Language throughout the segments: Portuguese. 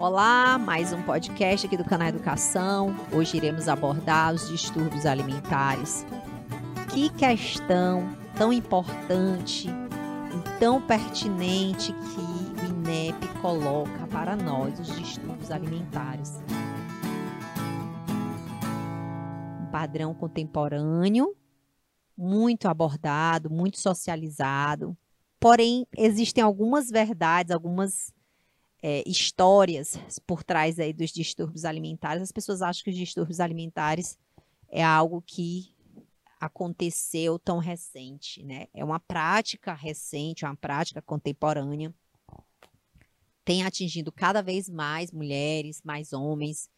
Olá, mais um podcast aqui do canal Educação. Hoje iremos abordar os distúrbios alimentares. Que questão tão importante tão pertinente que o INEP coloca para nós, os distúrbios alimentares. Um padrão contemporâneo, muito abordado, muito socializado. Porém, existem algumas verdades, algumas é, histórias por trás aí dos distúrbios alimentares. As pessoas acham que os distúrbios alimentares é algo que aconteceu tão recente, né? É uma prática recente, uma prática contemporânea. Tem atingido cada vez mais mulheres, mais homens.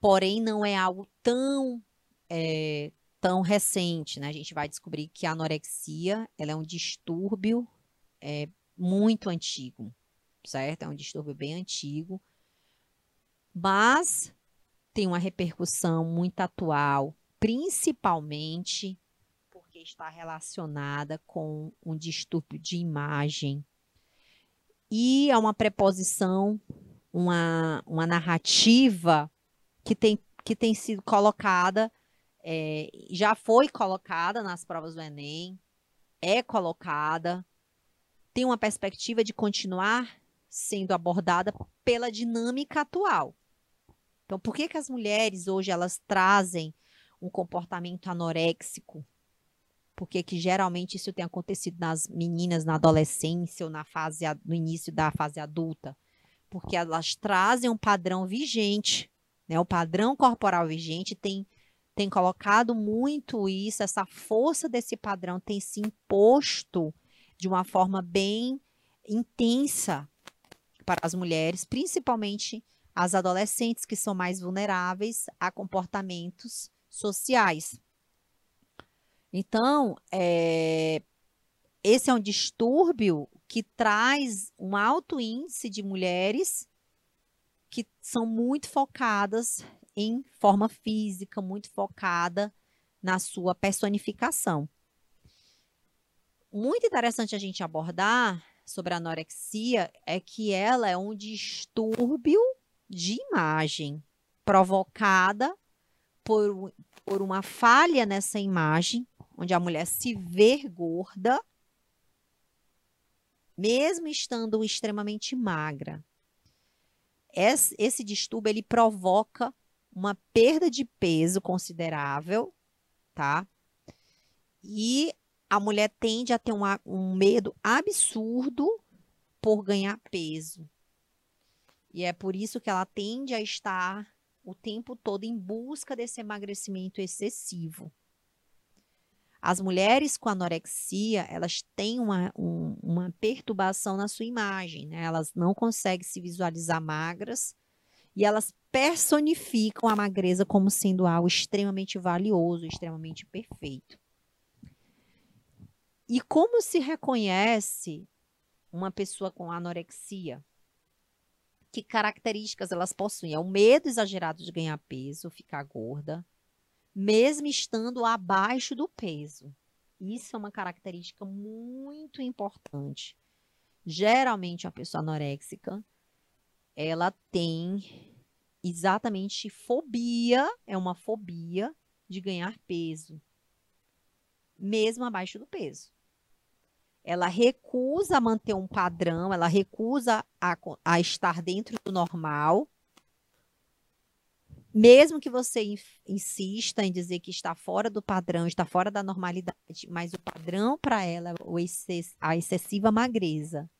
Porém, não é algo tão é, tão recente, né? A gente vai descobrir que a anorexia ela é um distúrbio é, muito antigo certo? É um distúrbio bem antigo, mas tem uma repercussão muito atual, principalmente porque está relacionada com um distúrbio de imagem. E é uma preposição, uma, uma narrativa que tem, que tem sido colocada, é, já foi colocada nas provas do Enem, é colocada, tem uma perspectiva de continuar sendo abordada pela dinâmica atual. Então, por que, que as mulheres hoje elas trazem um comportamento anoréxico? Porque que geralmente isso tem acontecido nas meninas na adolescência ou na fase no início da fase adulta? Porque elas trazem um padrão vigente, né? O padrão corporal vigente tem tem colocado muito isso, essa força desse padrão tem se imposto de uma forma bem intensa para as mulheres, principalmente as adolescentes que são mais vulneráveis a comportamentos sociais. Então, é, esse é um distúrbio que traz um alto índice de mulheres que são muito focadas em forma física, muito focada na sua personificação. Muito interessante a gente abordar sobre a anorexia é que ela é um distúrbio de imagem provocada por, por uma falha nessa imagem, onde a mulher se vê gorda, mesmo estando extremamente magra. Esse, esse distúrbio ele provoca uma perda de peso considerável, tá? E a mulher tende a ter uma, um medo absurdo por ganhar peso. E é por isso que ela tende a estar o tempo todo em busca desse emagrecimento excessivo. As mulheres com anorexia, elas têm uma, um, uma perturbação na sua imagem, né? Elas não conseguem se visualizar magras e elas personificam a magreza como sendo algo extremamente valioso, extremamente perfeito. E como se reconhece uma pessoa com anorexia? Que características elas possuem? É o medo exagerado de ganhar peso, ficar gorda, mesmo estando abaixo do peso. Isso é uma característica muito importante. Geralmente, a pessoa anoréxica, ela tem exatamente fobia, é uma fobia de ganhar peso, mesmo abaixo do peso ela recusa manter um padrão, ela recusa a, a estar dentro do normal. Mesmo que você insista em dizer que está fora do padrão, está fora da normalidade, mas o padrão para ela é a excessiva magreza.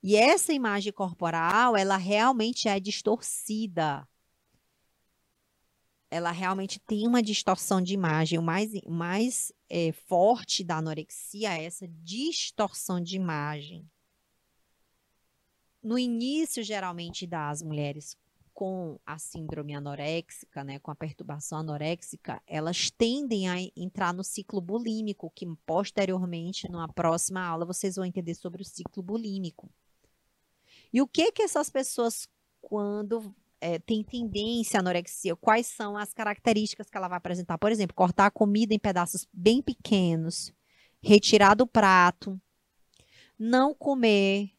E essa imagem corporal, ela realmente é distorcida ela realmente tem uma distorção de imagem. O mais, mais é, forte da anorexia é essa distorção de imagem. No início, geralmente, das mulheres com a síndrome anoréxica, né, com a perturbação anoréxica, elas tendem a entrar no ciclo bulímico, que posteriormente, numa próxima aula, vocês vão entender sobre o ciclo bulímico. E o que que essas pessoas, quando é, tem tendência à anorexia, quais são as características que ela vai apresentar. Por exemplo, cortar a comida em pedaços bem pequenos, retirar do prato, não comer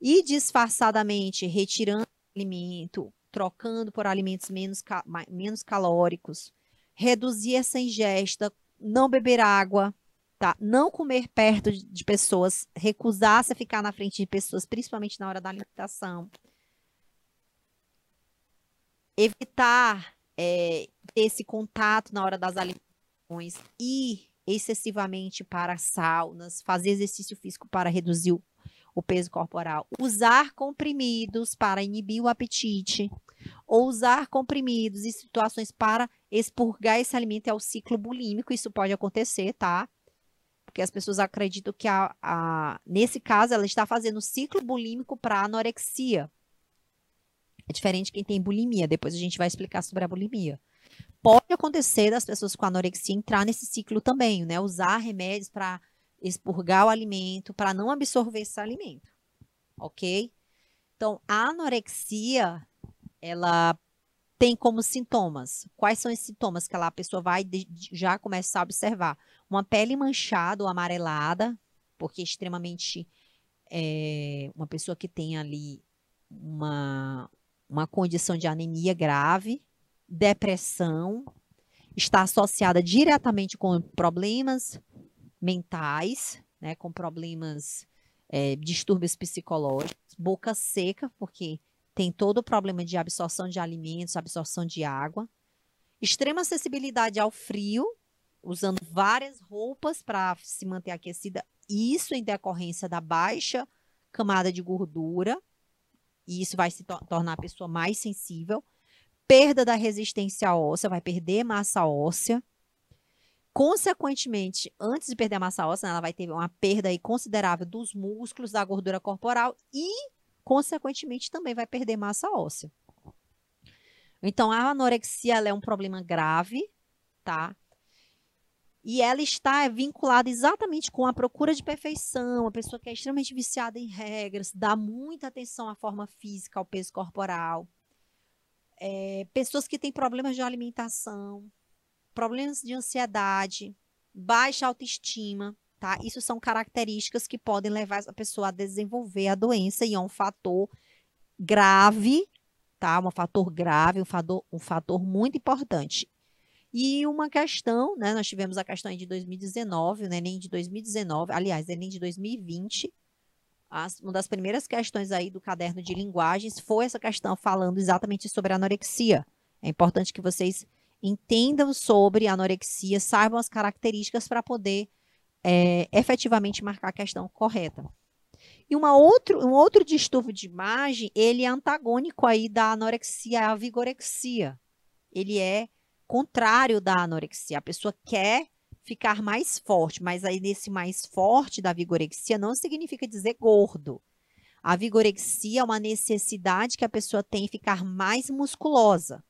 e disfarçadamente retirando alimento, trocando por alimentos menos, menos calóricos, reduzir essa ingesta, não beber água, tá? Não comer perto de pessoas, recusar-se a ficar na frente de pessoas, principalmente na hora da alimentação. Evitar é, esse contato na hora das alimentações, ir excessivamente para saunas, fazer exercício físico para reduzir o, o peso corporal, usar comprimidos para inibir o apetite, ou usar comprimidos em situações para expurgar esse alimento é o ciclo bulímico, isso pode acontecer, tá? Porque as pessoas acreditam que a, a nesse caso ela está fazendo ciclo bulímico para anorexia. É diferente quem tem bulimia, depois a gente vai explicar sobre a bulimia pode acontecer das pessoas com anorexia entrar nesse ciclo também, né? Usar remédios para expurgar o alimento, para não absorver esse alimento, ok? Então, a anorexia, ela tem como sintomas. Quais são esses sintomas que ela, a pessoa vai de, já começar a observar? Uma pele manchada ou amarelada, porque extremamente é, uma pessoa que tem ali uma, uma condição de anemia grave, depressão está associada diretamente com problemas mentais, né, com problemas, é, distúrbios psicológicos, boca seca, porque tem todo o problema de absorção de alimentos, absorção de água, extrema acessibilidade ao frio, usando várias roupas para se manter aquecida, isso em decorrência da baixa camada de gordura, e isso vai se to tornar a pessoa mais sensível perda da resistência óssea, vai perder massa óssea. Consequentemente, antes de perder a massa óssea, ela vai ter uma perda considerável dos músculos, da gordura corporal e, consequentemente, também vai perder massa óssea. Então, a anorexia é um problema grave, tá? E ela está vinculada exatamente com a procura de perfeição, a pessoa que é extremamente viciada em regras, dá muita atenção à forma física, ao peso corporal é, pessoas que têm problemas de alimentação, problemas de ansiedade, baixa autoestima, tá? Isso são características que podem levar a pessoa a desenvolver a doença e é um fator grave, tá? Um fator grave, um fator, um fator muito importante. E uma questão, né? Nós tivemos a questão de 2019, né? Nem de 2019, aliás, nem de 2020, as, uma das primeiras questões aí do caderno de linguagens foi essa questão falando exatamente sobre anorexia. É importante que vocês entendam sobre anorexia, saibam as características para poder é, efetivamente marcar a questão correta. E uma outro, um outro distúrbio de imagem, ele é antagônico aí da anorexia à vigorexia. Ele é contrário da anorexia. A pessoa quer ficar mais forte, mas aí nesse mais forte da vigorexia não significa dizer gordo. A vigorexia é uma necessidade que a pessoa tem ficar mais musculosa.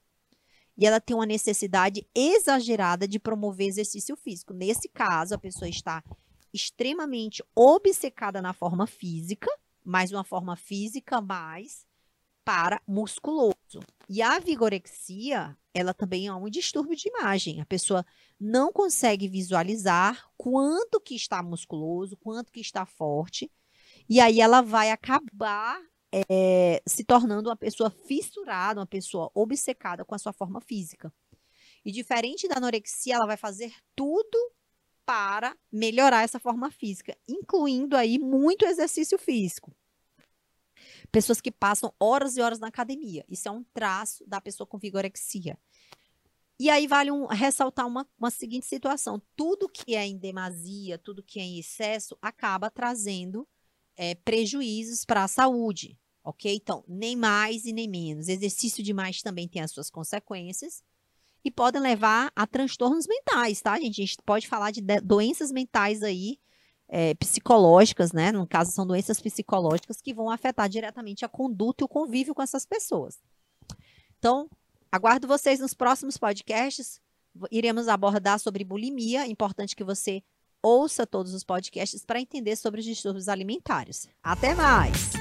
E ela tem uma necessidade exagerada de promover exercício físico. Nesse caso, a pessoa está extremamente obcecada na forma física, mas uma forma física mais para musculoso. E a vigorexia, ela também é um distúrbio de imagem. A pessoa não consegue visualizar quanto que está musculoso, quanto que está forte, e aí ela vai acabar é, se tornando uma pessoa fissurada, uma pessoa obcecada com a sua forma física. E diferente da anorexia, ela vai fazer tudo para melhorar essa forma física, incluindo aí muito exercício físico. Pessoas que passam horas e horas na academia. Isso é um traço da pessoa com vigorexia. E aí vale um, ressaltar uma, uma seguinte situação: tudo que é em demasia, tudo que é em excesso, acaba trazendo é, prejuízos para a saúde, ok? Então, nem mais e nem menos. Exercício demais também tem as suas consequências e podem levar a transtornos mentais, tá, gente? A gente pode falar de doenças mentais aí é, psicológicas, né? No caso, são doenças psicológicas que vão afetar diretamente a conduta e o convívio com essas pessoas. Então, aguardo vocês nos próximos podcasts. Iremos abordar sobre bulimia. É importante que você ouça todos os podcasts para entender sobre os distúrbios alimentares. Até mais!